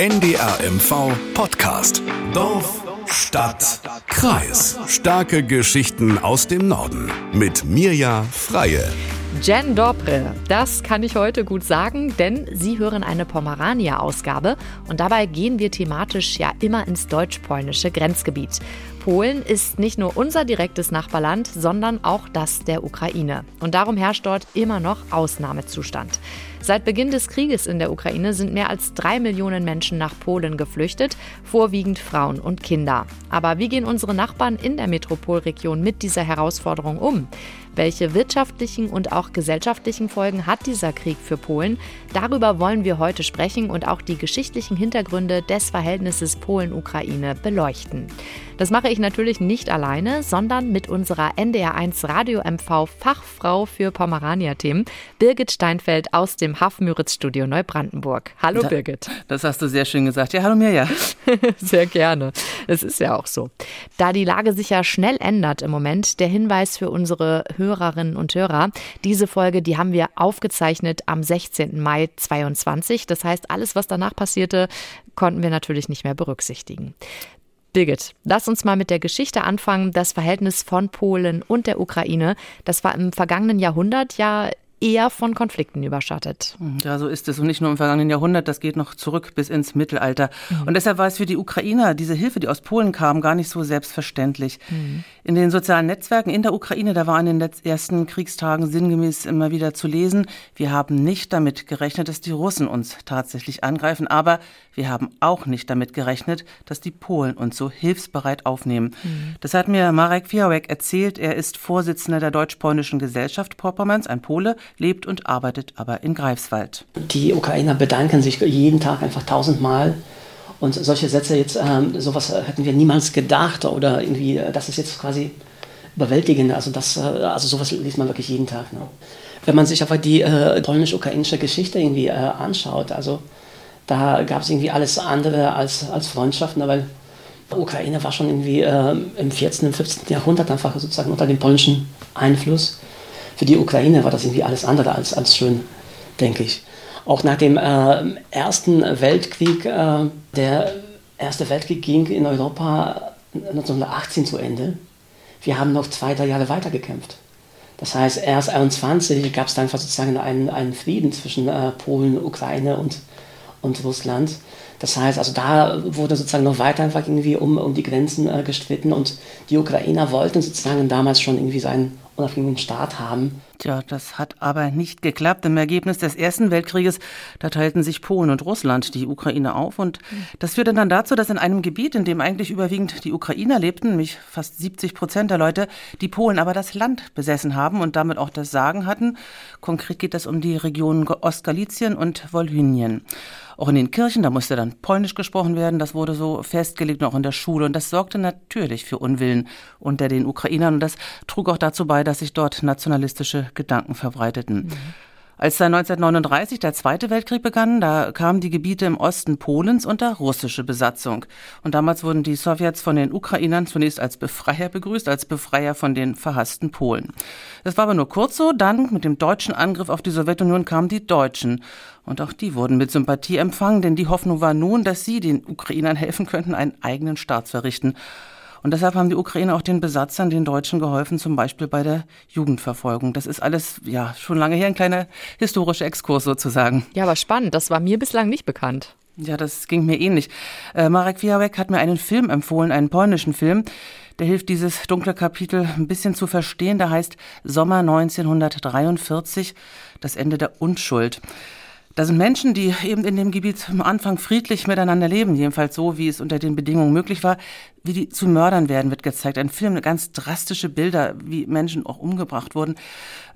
NDRMV Podcast. Dorf, Stadt, Kreis. Starke Geschichten aus dem Norden. Mit Mirja Freie. Jen Dobre, das kann ich heute gut sagen, denn Sie hören eine Pomerania-Ausgabe und dabei gehen wir thematisch ja immer ins deutsch-polnische Grenzgebiet. Polen ist nicht nur unser direktes Nachbarland, sondern auch das der Ukraine. Und darum herrscht dort immer noch Ausnahmezustand. Seit Beginn des Krieges in der Ukraine sind mehr als drei Millionen Menschen nach Polen geflüchtet, vorwiegend Frauen und Kinder. Aber wie gehen unsere Nachbarn in der Metropolregion mit dieser Herausforderung um? Welche wirtschaftlichen und auch gesellschaftlichen Folgen hat dieser Krieg für Polen? Darüber wollen wir heute sprechen und auch die geschichtlichen Hintergründe des Verhältnisses Polen-Ukraine beleuchten. Das mache ich natürlich nicht alleine, sondern mit unserer NDR1 Radio MV Fachfrau für Pomerania-Themen, Birgit Steinfeld aus dem Haff-Müritz-Studio Neubrandenburg. Hallo Birgit. Das hast du sehr schön gesagt. Ja, hallo Mirja. sehr gerne. Es ist ja auch so. Da die Lage sich ja schnell ändert im Moment, der Hinweis für unsere Hörerinnen und Hörer. Diese Folge, die haben wir aufgezeichnet am 16. Mai 22. Das heißt, alles, was danach passierte, konnten wir natürlich nicht mehr berücksichtigen. Birgit, lass uns mal mit der Geschichte anfangen. Das Verhältnis von Polen und der Ukraine, das war im vergangenen Jahrhundert ja eher von Konflikten überschattet. Ja, so ist es. Und nicht nur im vergangenen Jahrhundert, das geht noch zurück bis ins Mittelalter. Mhm. Und deshalb war es für die Ukrainer, diese Hilfe, die aus Polen kam, gar nicht so selbstverständlich. Mhm. In den sozialen Netzwerken in der Ukraine, da war in den ersten Kriegstagen sinngemäß immer wieder zu lesen, wir haben nicht damit gerechnet, dass die Russen uns tatsächlich angreifen, aber wir haben auch nicht damit gerechnet, dass die Polen uns so hilfsbereit aufnehmen. Mhm. Das hat mir Marek Fiałek erzählt. Er ist Vorsitzender der Deutsch-Polnischen Gesellschaft Vorpommerns, ein Pole, lebt und arbeitet aber in Greifswald. Die Ukrainer bedanken sich jeden Tag einfach tausendmal. Und solche Sätze jetzt, ähm, sowas hätten wir niemals gedacht oder irgendwie, äh, das ist jetzt quasi überwältigend. Also, das, äh, also sowas liest man wirklich jeden Tag. Ne? Wenn man sich aber die äh, polnisch-ukrainische Geschichte irgendwie äh, anschaut, also da gab es irgendwie alles andere als, als Freundschaften, weil Ukraine war schon irgendwie äh, im 14., und 15. Jahrhundert einfach sozusagen unter dem polnischen Einfluss für die Ukraine war das irgendwie alles andere als, als schön, denke ich. Auch nach dem äh, Ersten Weltkrieg, äh, der Erste Weltkrieg ging in Europa 1918 zu Ende. Wir haben noch zwei, drei Jahre weiter gekämpft. Das heißt, erst 21 gab es dann sozusagen einen, einen Frieden zwischen äh, Polen, Ukraine und, und Russland. Das heißt, also da wurde sozusagen noch weiter einfach irgendwie um, um die Grenzen äh, gestritten und die Ukrainer wollten sozusagen damals schon irgendwie seinen unabhängigen Staat haben. Tja, das hat aber nicht geklappt. Im Ergebnis des Ersten Weltkrieges, da teilten sich Polen und Russland die Ukraine auf. Und das führte dann dazu, dass in einem Gebiet, in dem eigentlich überwiegend die Ukrainer lebten, nämlich fast 70 Prozent der Leute, die Polen aber das Land besessen haben und damit auch das Sagen hatten. Konkret geht es um die Regionen Ostgalizien und Wolhynien. Auch in den Kirchen, da musste dann Polnisch gesprochen werden. Das wurde so festgelegt, auch in der Schule. Und das sorgte natürlich für Unwillen unter den Ukrainern. Und das trug auch dazu bei, dass sich dort nationalistische Gedanken verbreiteten. Mhm. Als dann 1939 der Zweite Weltkrieg begann, da kamen die Gebiete im Osten Polens unter russische Besatzung. Und damals wurden die Sowjets von den Ukrainern zunächst als Befreier begrüßt, als Befreier von den verhassten Polen. Das war aber nur kurz so, dann mit dem deutschen Angriff auf die Sowjetunion kamen die Deutschen. Und auch die wurden mit Sympathie empfangen, denn die Hoffnung war nun, dass sie den Ukrainern helfen könnten, einen eigenen Staat zu errichten. Und deshalb haben die Ukrainer auch den Besatzern, den Deutschen geholfen, zum Beispiel bei der Jugendverfolgung. Das ist alles, ja, schon lange her, ein kleiner historischer Exkurs sozusagen. Ja, aber spannend. Das war mir bislang nicht bekannt. Ja, das ging mir ähnlich. Äh, Marek Fiałek hat mir einen Film empfohlen, einen polnischen Film. Der hilft, dieses dunkle Kapitel ein bisschen zu verstehen. Der heißt Sommer 1943, das Ende der Unschuld. Da sind Menschen, die eben in dem Gebiet am Anfang friedlich miteinander leben, jedenfalls so, wie es unter den Bedingungen möglich war, wie die zu Mördern werden, wird gezeigt. Ein Film, ganz drastische Bilder, wie Menschen auch umgebracht wurden.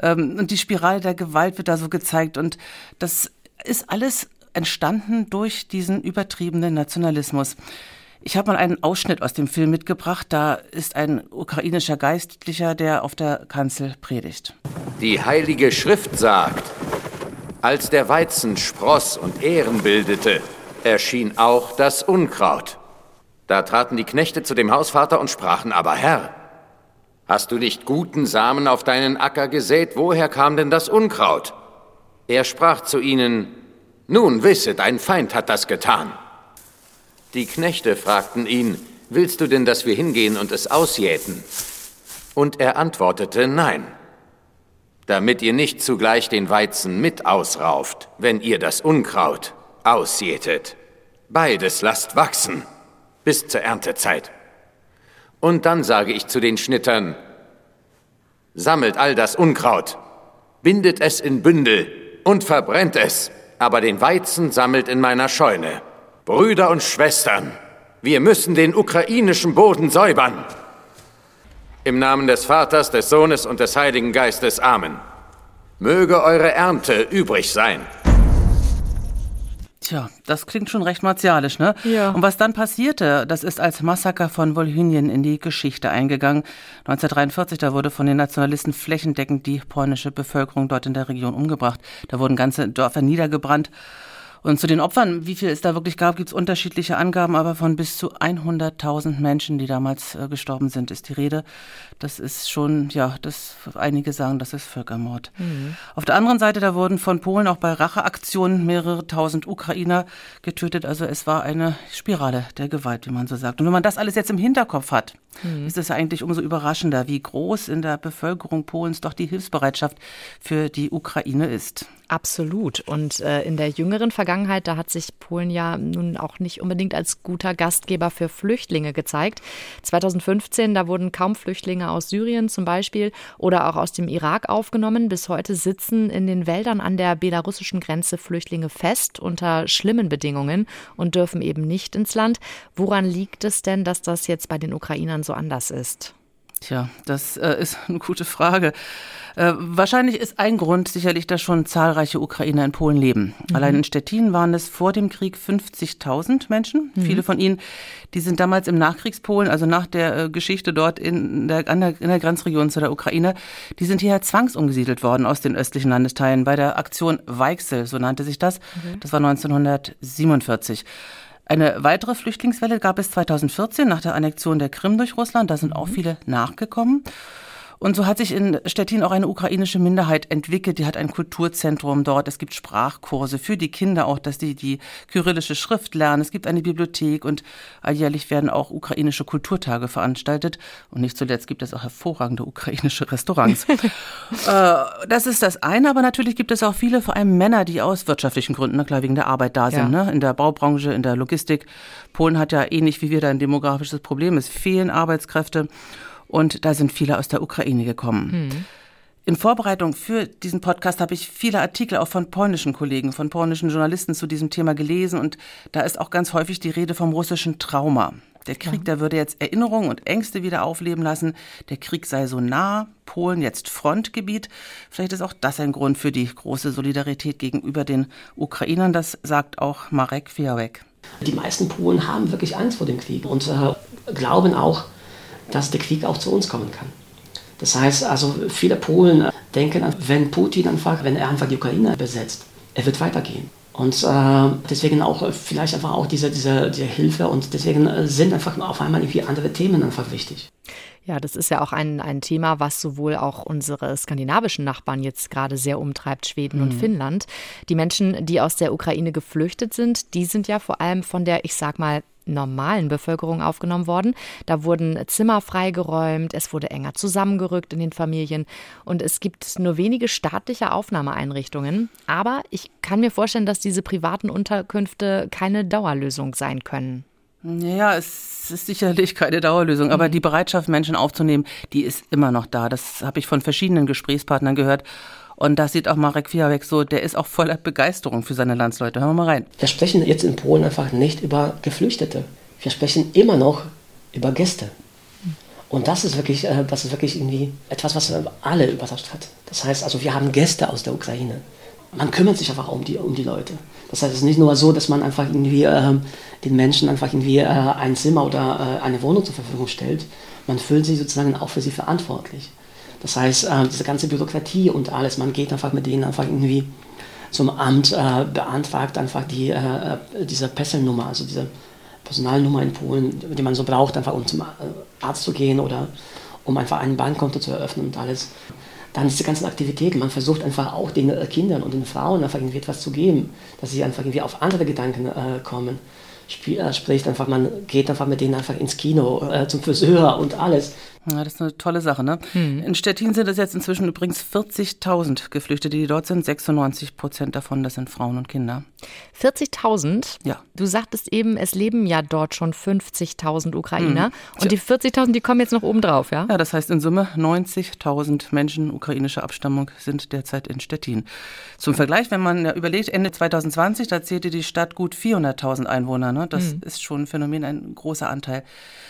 Ähm, und die Spirale der Gewalt wird da so gezeigt. Und das ist alles entstanden durch diesen übertriebenen Nationalismus. Ich habe mal einen Ausschnitt aus dem Film mitgebracht. Da ist ein ukrainischer Geistlicher, der auf der Kanzel predigt. Die Heilige Schrift sagt, als der Weizen spross und Ehren bildete, erschien auch das Unkraut. Da traten die Knechte zu dem Hausvater und sprachen, aber Herr, hast du nicht guten Samen auf deinen Acker gesät, woher kam denn das Unkraut? Er sprach zu ihnen, nun wisse, dein Feind hat das getan. Die Knechte fragten ihn, willst du denn, dass wir hingehen und es ausjäten? Und er antwortete, nein, damit ihr nicht zugleich den Weizen mit ausrauft, wenn ihr das Unkraut ausjätet. Beides lasst wachsen bis zur Erntezeit. Und dann sage ich zu den Schnittern, sammelt all das Unkraut, bindet es in Bündel und verbrennt es, aber den Weizen sammelt in meiner Scheune. Brüder und Schwestern, wir müssen den ukrainischen Boden säubern. Im Namen des Vaters, des Sohnes und des Heiligen Geistes. Amen. Möge eure Ernte übrig sein. Tja, das klingt schon recht martialisch, ne? Ja. Und was dann passierte, das ist als Massaker von Wolhynien in die Geschichte eingegangen. 1943, da wurde von den Nationalisten flächendeckend die polnische Bevölkerung dort in der Region umgebracht. Da wurden ganze Dörfer niedergebrannt. Und zu den Opfern, wie viel es da wirklich gab, gibt es unterschiedliche Angaben, aber von bis zu 100.000 Menschen, die damals äh, gestorben sind, ist die Rede. Das ist schon, ja, das einige sagen, das ist Völkermord. Mhm. Auf der anderen Seite, da wurden von Polen auch bei Racheaktionen mehrere tausend Ukrainer getötet. Also es war eine Spirale der Gewalt, wie man so sagt. Und wenn man das alles jetzt im Hinterkopf hat, mhm. ist es eigentlich umso überraschender, wie groß in der Bevölkerung Polens doch die Hilfsbereitschaft für die Ukraine ist. Absolut. Und äh, in der jüngeren Vergangenheit, da hat sich Polen ja nun auch nicht unbedingt als guter Gastgeber für Flüchtlinge gezeigt. 2015, da wurden kaum Flüchtlinge aus Syrien zum Beispiel oder auch aus dem Irak aufgenommen. Bis heute sitzen in den Wäldern an der belarussischen Grenze Flüchtlinge fest unter schlimmen Bedingungen und dürfen eben nicht ins Land. Woran liegt es denn, dass das jetzt bei den Ukrainern so anders ist? Tja, das äh, ist eine gute Frage. Äh, wahrscheinlich ist ein Grund sicherlich, dass schon zahlreiche Ukrainer in Polen leben. Mhm. Allein in Stettin waren es vor dem Krieg 50.000 Menschen. Mhm. Viele von ihnen, die sind damals im Nachkriegspolen, also nach der äh, Geschichte dort in der, an der, in der Grenzregion zu der Ukraine, die sind hierher zwangsumgesiedelt worden aus den östlichen Landesteilen bei der Aktion Weichsel, so nannte sich das. Mhm. Das war 1947. Eine weitere Flüchtlingswelle gab es 2014 nach der Annexion der Krim durch Russland. Da sind auch mhm. viele nachgekommen. Und so hat sich in Stettin auch eine ukrainische Minderheit entwickelt. Die hat ein Kulturzentrum dort. Es gibt Sprachkurse für die Kinder auch, dass die die kyrillische Schrift lernen. Es gibt eine Bibliothek und alljährlich werden auch ukrainische Kulturtage veranstaltet. Und nicht zuletzt gibt es auch hervorragende ukrainische Restaurants. äh, das ist das eine, aber natürlich gibt es auch viele, vor allem Männer, die aus wirtschaftlichen Gründen, na klar, wegen der Arbeit da sind, ja. ne? in der Baubranche, in der Logistik. Polen hat ja ähnlich wie wir da ein demografisches Problem. Es fehlen Arbeitskräfte. Und da sind viele aus der Ukraine gekommen. Mhm. In Vorbereitung für diesen Podcast habe ich viele Artikel auch von polnischen Kollegen, von polnischen Journalisten zu diesem Thema gelesen und da ist auch ganz häufig die Rede vom russischen Trauma. Der Krieg, ja. der würde jetzt Erinnerungen und Ängste wieder aufleben lassen. Der Krieg sei so nah, Polen jetzt Frontgebiet. Vielleicht ist auch das ein Grund für die große Solidarität gegenüber den Ukrainern. Das sagt auch Marek Fiawek. Die meisten Polen haben wirklich Angst vor dem Krieg und äh, glauben auch, dass der Krieg auch zu uns kommen kann. Das heißt also, viele Polen denken, wenn Putin einfach, wenn er einfach die Ukraine besetzt, er wird weitergehen. Und äh, deswegen auch vielleicht einfach auch diese, diese, diese Hilfe und deswegen sind einfach auf einmal irgendwie andere Themen einfach wichtig. Ja, das ist ja auch ein, ein Thema, was sowohl auch unsere skandinavischen Nachbarn jetzt gerade sehr umtreibt, Schweden mhm. und Finnland. Die Menschen, die aus der Ukraine geflüchtet sind, die sind ja vor allem von der, ich sag mal, normalen Bevölkerung aufgenommen worden. Da wurden Zimmer freigeräumt, es wurde enger zusammengerückt in den Familien und es gibt nur wenige staatliche Aufnahmeeinrichtungen. Aber ich kann mir vorstellen, dass diese privaten Unterkünfte keine Dauerlösung sein können. Ja, es ist sicherlich keine Dauerlösung, aber mhm. die Bereitschaft, Menschen aufzunehmen, die ist immer noch da. Das habe ich von verschiedenen Gesprächspartnern gehört. Und das sieht auch Marek Fiawek so, der ist auch voller Begeisterung für seine Landsleute. Hören wir mal rein. Wir sprechen jetzt in Polen einfach nicht über Geflüchtete. Wir sprechen immer noch über Gäste. Und das ist wirklich, äh, das ist wirklich irgendwie etwas, was alle überrascht hat. Das heißt also, wir haben Gäste aus der Ukraine. Man kümmert sich einfach um die, um die Leute. Das heißt, es ist nicht nur so, dass man einfach irgendwie äh, den Menschen einfach irgendwie äh, ein Zimmer oder äh, eine Wohnung zur Verfügung stellt. Man fühlt sich sozusagen auch für sie verantwortlich. Das heißt, äh, diese ganze Bürokratie und alles, man geht einfach mit denen einfach irgendwie zum Amt, äh, beantragt einfach die, äh, äh diese Pesselnummer, also diese Personalnummer in Polen, die man so braucht, einfach um zum äh, Arzt zu gehen oder um einfach ein Bankkonto zu eröffnen und alles. Dann diese ganzen Aktivitäten, man versucht einfach auch den äh, Kindern und den Frauen einfach irgendwie etwas zu geben, dass sie einfach irgendwie auf andere Gedanken kommen. äh, spricht, einfach man geht einfach mit denen einfach ins Kino, äh, zum Friseur und alles. Ja, das ist eine tolle Sache. Ne? Hm. In Stettin sind es jetzt inzwischen übrigens 40.000 Geflüchtete, die dort sind. 96 Prozent davon, das sind Frauen und Kinder. 40.000? Ja. Du sagtest eben, es leben ja dort schon 50.000 Ukrainer. Hm. Und die 40.000, die kommen jetzt noch oben drauf, ja? Ja, das heißt in Summe 90.000 Menschen ukrainischer Abstammung sind derzeit in Stettin. Zum Vergleich, wenn man überlegt, Ende 2020, da zählte die Stadt gut 400.000 Einwohner. Ne? Das hm. ist schon ein Phänomen, ein großer Anteil.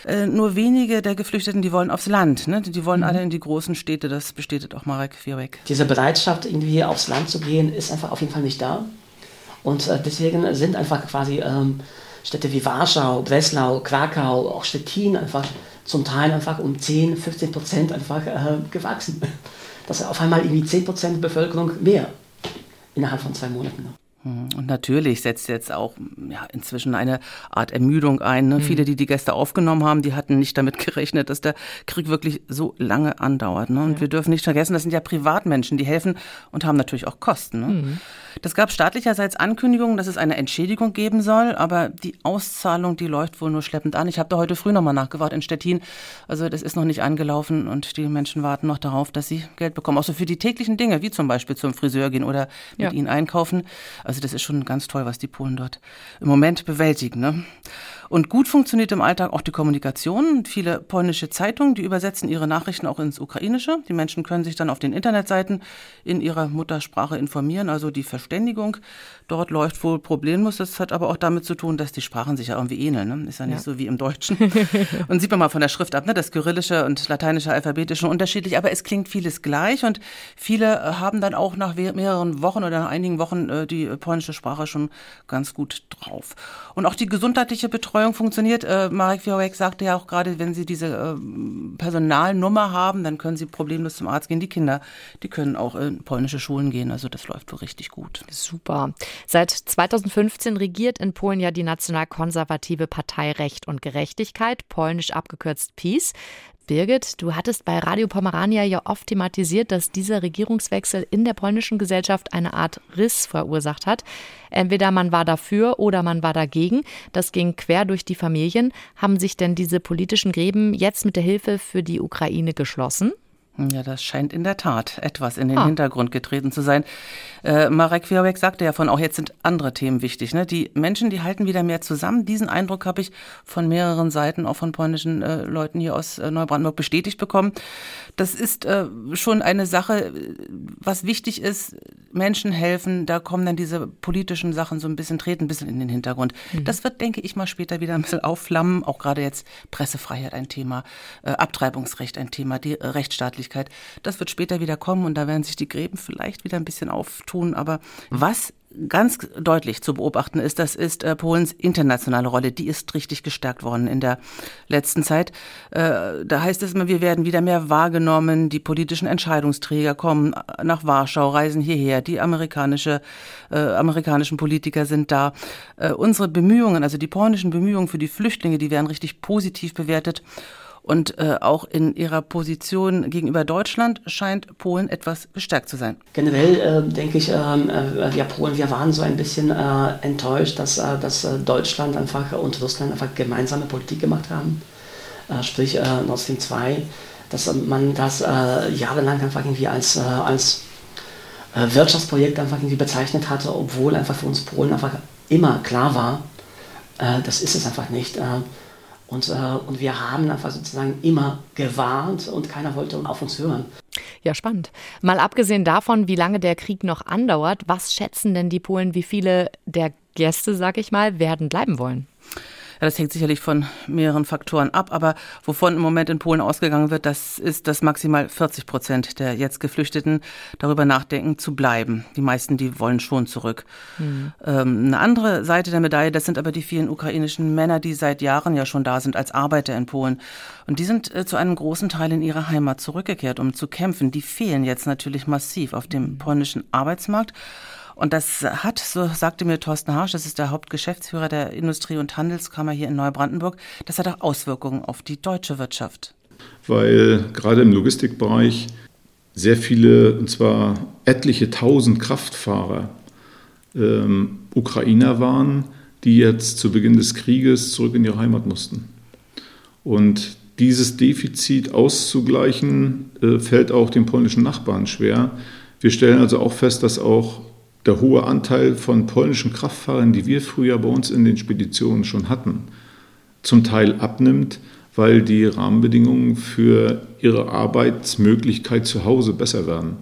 Äh, nur wenige der Geflüchteten, die wollen aufs Land. Ne? Die wollen mhm. alle in die großen Städte. Das bestätigt auch Marek Vierweg. Diese Bereitschaft, irgendwie aufs Land zu gehen, ist einfach auf jeden Fall nicht da. Und äh, deswegen sind einfach quasi ähm, Städte wie Warschau, Breslau, Krakau, auch Stettin einfach zum Teil einfach um 10, 15 Prozent einfach äh, gewachsen. Das ist auf einmal irgendwie 10 Prozent Bevölkerung mehr innerhalb von zwei Monaten. Ne? Hm, und natürlich setzt jetzt auch ja, inzwischen eine Art Ermüdung ein. Ne? Mhm. Viele, die die Gäste aufgenommen haben, die hatten nicht damit gerechnet, dass der Krieg wirklich so lange andauert. Ne? Und ja. wir dürfen nicht vergessen, das sind ja Privatmenschen, die helfen und haben natürlich auch Kosten. Ne? Mhm. Das gab staatlicherseits Ankündigungen, dass es eine Entschädigung geben soll, aber die Auszahlung, die läuft wohl nur schleppend an. Ich habe da heute früh nochmal nachgewartet in Stettin. Also das ist noch nicht angelaufen und die Menschen warten noch darauf, dass sie Geld bekommen. Auch so für die täglichen Dinge, wie zum Beispiel zum Friseur gehen oder mit ja. ihnen einkaufen. Also das ist schon ganz toll, was die Polen dort im Moment bewältigen. Ne? Und gut funktioniert im Alltag auch die Kommunikation. Viele polnische Zeitungen, die übersetzen ihre Nachrichten auch ins Ukrainische. Die Menschen können sich dann auf den Internetseiten in ihrer Muttersprache informieren. Also die Verständigung dort läuft wohl problemlos. Das hat aber auch damit zu tun, dass die Sprachen sich ja irgendwie ähneln. Ne? Ist ja nicht ja. so wie im Deutschen. und sieht man mal von der Schrift ab, ne? das kyrillische und lateinische Alphabet ist schon unterschiedlich, aber es klingt vieles gleich und viele äh, haben dann auch nach mehreren Wochen oder nach einigen Wochen äh, die polnische Sprache schon ganz gut drauf. Und auch die gesundheitliche Betreuung funktioniert. Äh, Marek Fiorek sagte ja auch gerade, wenn Sie diese äh, Personalnummer haben, dann können Sie problemlos zum Arzt gehen. Die Kinder, die können auch in polnische Schulen gehen. Also das läuft wohl richtig gut. Super. Seit 2015 regiert in Polen ja die nationalkonservative Partei Recht und Gerechtigkeit, polnisch abgekürzt PiS. Birgit, du hattest bei Radio Pomerania ja oft thematisiert, dass dieser Regierungswechsel in der polnischen Gesellschaft eine Art Riss verursacht hat. Entweder man war dafür oder man war dagegen. Das ging quer durch die Familien. Haben sich denn diese politischen Gräben jetzt mit der Hilfe für die Ukraine geschlossen? Ja, das scheint in der Tat etwas in den ah. Hintergrund getreten zu sein. Äh, Marek Wiawek sagte ja von, auch jetzt sind andere Themen wichtig. Ne? Die Menschen, die halten wieder mehr zusammen. Diesen Eindruck habe ich von mehreren Seiten, auch von polnischen äh, Leuten hier aus äh, Neubrandenburg bestätigt bekommen. Das ist äh, schon eine Sache, was wichtig ist. Menschen helfen, da kommen dann diese politischen Sachen so ein bisschen, treten ein bisschen in den Hintergrund. Mhm. Das wird, denke ich mal, später wieder ein bisschen aufflammen. Auch gerade jetzt Pressefreiheit ein Thema, äh, Abtreibungsrecht ein Thema, die Rechtsstaatlichkeit. Das wird später wieder kommen und da werden sich die Gräben vielleicht wieder ein bisschen auftun. Aber was ganz deutlich zu beobachten ist, das ist äh, Polens internationale Rolle. Die ist richtig gestärkt worden in der letzten Zeit. Äh, da heißt es immer, wir werden wieder mehr wahrgenommen. Die politischen Entscheidungsträger kommen nach Warschau, reisen hierher. Die amerikanische, äh, amerikanischen Politiker sind da. Äh, unsere Bemühungen, also die polnischen Bemühungen für die Flüchtlinge, die werden richtig positiv bewertet. Und äh, auch in ihrer Position gegenüber Deutschland scheint Polen etwas gestärkt zu sein. Generell äh, denke ich, ähm, äh, wir Polen, wir waren so ein bisschen äh, enttäuscht, dass, äh, dass äh, Deutschland einfach und Russland einfach gemeinsame Politik gemacht haben. sprich Nord Stream 2, dass man das jahrelang einfach irgendwie als, als Wirtschaftsprojekt einfach irgendwie bezeichnet hatte, obwohl einfach für uns Polen einfach immer klar war, das ist es einfach nicht. Und, äh, und wir haben einfach sozusagen immer gewarnt und keiner wollte auf uns hören. Ja, spannend. Mal abgesehen davon, wie lange der Krieg noch andauert, was schätzen denn die Polen, wie viele der Gäste, sag ich mal, werden bleiben wollen? Ja, das hängt sicherlich von mehreren Faktoren ab, aber wovon im Moment in Polen ausgegangen wird, das ist, dass maximal 40 Prozent der jetzt Geflüchteten darüber nachdenken, zu bleiben. Die meisten, die wollen schon zurück. Mhm. Ähm, eine andere Seite der Medaille, das sind aber die vielen ukrainischen Männer, die seit Jahren ja schon da sind als Arbeiter in Polen. Und die sind äh, zu einem großen Teil in ihre Heimat zurückgekehrt, um zu kämpfen. Die fehlen jetzt natürlich massiv auf dem mhm. polnischen Arbeitsmarkt. Und das hat, so sagte mir Thorsten Harsch, das ist der Hauptgeschäftsführer der Industrie- und Handelskammer hier in Neubrandenburg, das hat auch Auswirkungen auf die deutsche Wirtschaft. Weil gerade im Logistikbereich sehr viele, und zwar etliche tausend Kraftfahrer, ähm, Ukrainer waren, die jetzt zu Beginn des Krieges zurück in ihre Heimat mussten. Und dieses Defizit auszugleichen, äh, fällt auch den polnischen Nachbarn schwer. Wir stellen also auch fest, dass auch der hohe Anteil von polnischen Kraftfahrern, die wir früher bei uns in den Speditionen schon hatten, zum Teil abnimmt, weil die Rahmenbedingungen für ihre Arbeitsmöglichkeit zu Hause besser werden.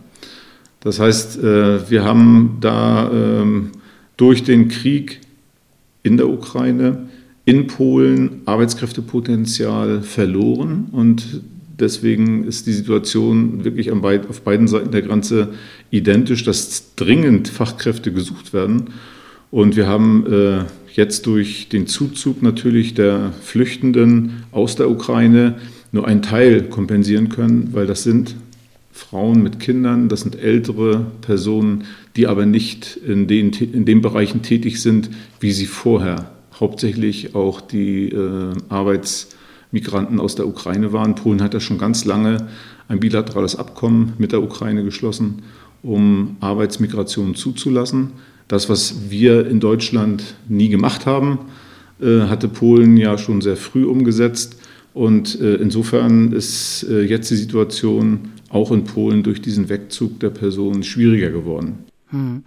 Das heißt, äh, wir haben da ähm, durch den Krieg in der Ukraine in Polen Arbeitskräftepotenzial verloren und deswegen ist die Situation wirklich auf beiden Seiten der Grenze identisch, dass dringend Fachkräfte gesucht werden. Und wir haben äh, jetzt durch den Zuzug natürlich der Flüchtenden aus der Ukraine nur einen Teil kompensieren können, weil das sind Frauen mit Kindern, das sind ältere Personen, die aber nicht in den, in den Bereichen tätig sind, wie sie vorher hauptsächlich auch die äh, Arbeitsmigranten aus der Ukraine waren. Polen hat ja schon ganz lange ein bilaterales Abkommen mit der Ukraine geschlossen, um Arbeitsmigration zuzulassen. Das, was wir in Deutschland nie gemacht haben, äh, hatte Polen ja schon sehr früh umgesetzt. Und äh, insofern ist äh, jetzt die Situation auch in Polen durch diesen Wegzug der Personen schwieriger geworden. Hm.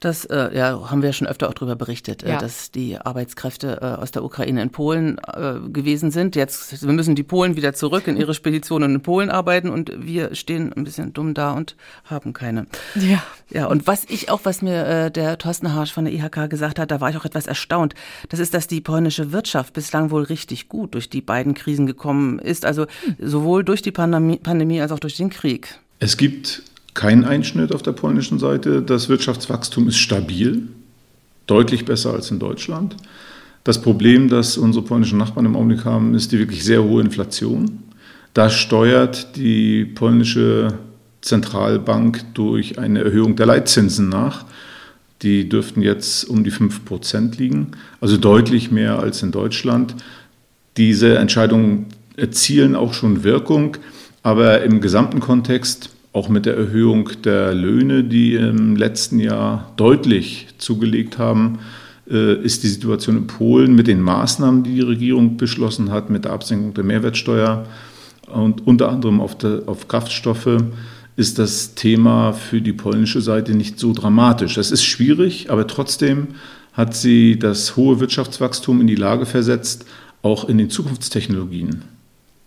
Das äh, ja, haben wir schon öfter auch darüber berichtet, äh, ja. äh, dass die Arbeitskräfte äh, aus der Ukraine in Polen äh, gewesen sind. Jetzt wir müssen die Polen wieder zurück in ihre Speditionen in Polen arbeiten und wir stehen ein bisschen dumm da und haben keine. Ja. Ja, und was ich auch, was mir äh, der Thorsten Harsch von der IHK gesagt hat, da war ich auch etwas erstaunt. Das ist, dass die polnische Wirtschaft bislang wohl richtig gut durch die beiden Krisen gekommen ist. Also hm. sowohl durch die Pandemie, Pandemie als auch durch den Krieg. Es gibt kein Einschnitt auf der polnischen Seite. Das Wirtschaftswachstum ist stabil, deutlich besser als in Deutschland. Das Problem, das unsere polnischen Nachbarn im Augenblick haben, ist die wirklich sehr hohe Inflation. Da steuert die polnische Zentralbank durch eine Erhöhung der Leitzinsen nach. Die dürften jetzt um die 5 Prozent liegen, also deutlich mehr als in Deutschland. Diese Entscheidungen erzielen auch schon Wirkung, aber im gesamten Kontext auch mit der Erhöhung der Löhne, die im letzten Jahr deutlich zugelegt haben, äh, ist die Situation in Polen mit den Maßnahmen, die die Regierung beschlossen hat, mit der Absenkung der Mehrwertsteuer und unter anderem auf, der, auf Kraftstoffe, ist das Thema für die polnische Seite nicht so dramatisch. Das ist schwierig, aber trotzdem hat sie das hohe Wirtschaftswachstum in die Lage versetzt, auch in den Zukunftstechnologien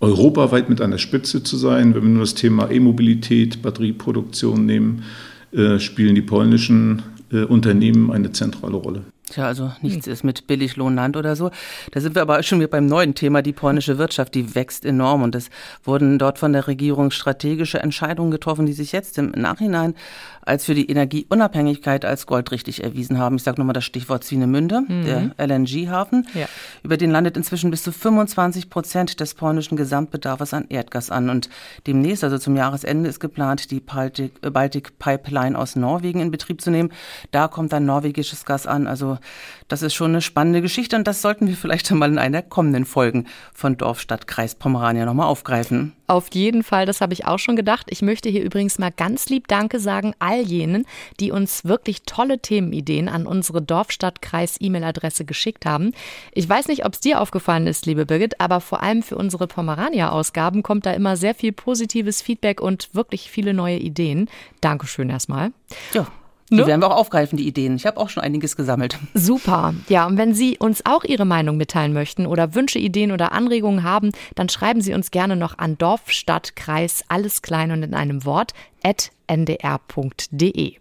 europaweit mit an der Spitze zu sein. Wenn wir nur das Thema E-Mobilität, Batterieproduktion nehmen, äh, spielen die polnischen äh, Unternehmen eine zentrale Rolle. Tja, also nichts hm. ist mit Billiglohnland oder so. Da sind wir aber schon wieder beim neuen Thema, die polnische Wirtschaft, die wächst enorm und es wurden dort von der Regierung strategische Entscheidungen getroffen, die sich jetzt im Nachhinein als für die Energieunabhängigkeit als goldrichtig erwiesen haben. Ich sage nochmal das Stichwort Swinemünde, mhm. der LNG-Hafen. Ja. Über den landet inzwischen bis zu 25 Prozent des polnischen Gesamtbedarfs an Erdgas an. Und demnächst, also zum Jahresende, ist geplant, die Baltic, äh, Baltic Pipeline aus Norwegen in Betrieb zu nehmen. Da kommt dann norwegisches Gas an. Also das ist schon eine spannende Geschichte und das sollten wir vielleicht einmal in einer der kommenden Folgen von Dorf, Stadt, Kreis Pomerania nochmal aufgreifen. Auf jeden Fall, das habe ich auch schon gedacht. Ich möchte hier übrigens mal ganz lieb Danke sagen all jenen, die uns wirklich tolle Themenideen an unsere Dorf-Stadt-Kreis-E-Mail-Adresse geschickt haben. Ich weiß nicht, ob es dir aufgefallen ist, liebe Birgit, aber vor allem für unsere Pomerania-Ausgaben kommt da immer sehr viel positives Feedback und wirklich viele neue Ideen. Dankeschön erstmal. Ja, die ne? werden wir auch aufgreifen, die Ideen. Ich habe auch schon einiges gesammelt. Super. Ja, und wenn Sie uns auch Ihre Meinung mitteilen möchten oder Wünsche, Ideen oder Anregungen haben, dann schreiben Sie uns gerne noch an Dorf, Stadt, Kreis, alles klein und in einem Wort, at ndr.de.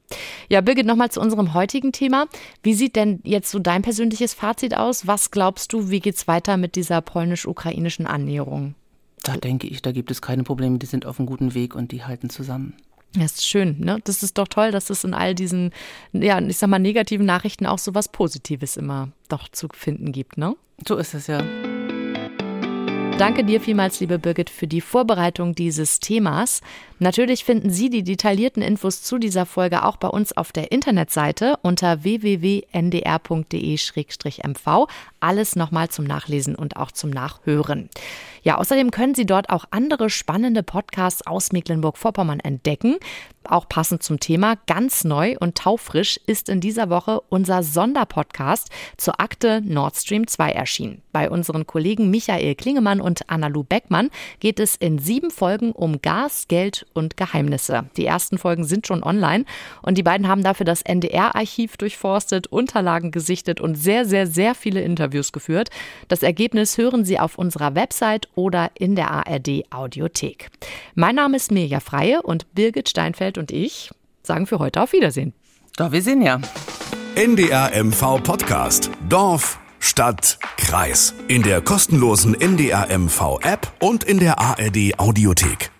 Ja, Birgit, nochmal zu unserem heutigen Thema. Wie sieht denn jetzt so dein persönliches Fazit aus? Was glaubst du, wie geht's weiter mit dieser polnisch-ukrainischen Annäherung? Da denke ich, da gibt es keine Probleme. Die sind auf einem guten Weg und die halten zusammen. Das ist schön, ne? Das ist doch toll, dass es in all diesen, ja, ich sag mal, negativen Nachrichten auch so was Positives immer doch zu finden gibt, ne? So ist es ja. Danke dir vielmals, liebe Birgit, für die Vorbereitung dieses Themas. Natürlich finden Sie die detaillierten Infos zu dieser Folge auch bei uns auf der Internetseite unter www.ndr.de-mv. Alles nochmal zum Nachlesen und auch zum Nachhören. Ja, außerdem können Sie dort auch andere spannende Podcasts aus Mecklenburg-Vorpommern entdecken. Auch passend zum Thema, ganz neu und taufrisch ist in dieser Woche unser Sonderpodcast zur Akte Nord Stream 2 erschienen. Bei unseren Kollegen Michael Klingemann und Annalu Beckmann geht es in sieben Folgen um Gas, Geld und Geheimnisse. Die ersten Folgen sind schon online und die beiden haben dafür das NDR-Archiv durchforstet, Unterlagen gesichtet und sehr, sehr, sehr viele Interviews geführt. Das Ergebnis hören Sie auf unserer Website oder in der ARD Audiothek. Mein Name ist Mirja Freie und Birgit Steinfeld und ich sagen für heute auf Wiedersehen. Doch, wir sehen ja. NDR MV Podcast. Dorf, Stadt, Kreis. In der kostenlosen NDR MV App und in der ARD Audiothek.